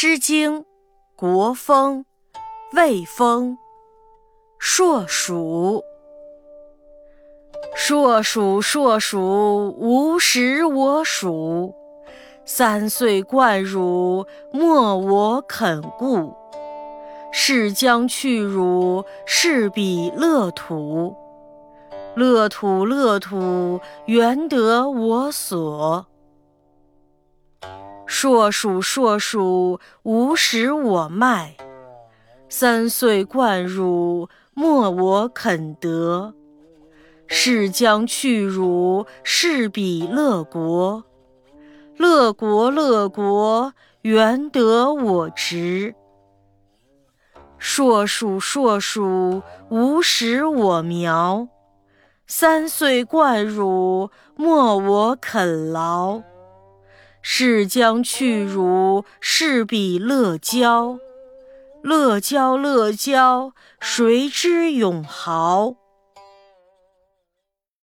诗经·国风·魏风·硕鼠。硕鼠，硕鼠，无食我黍。三岁贯汝，莫我肯顾。是将去汝，是彼乐土。乐土，乐土，原得我所。硕鼠，硕鼠，无食我麦。三岁贯汝，莫我肯得。是将去汝，是彼乐国。乐国，乐国，原得我直。硕鼠，硕鼠，无食我苗。三岁贯汝，莫我肯劳。是将去如，是比乐郊。乐郊，乐郊，谁知永豪？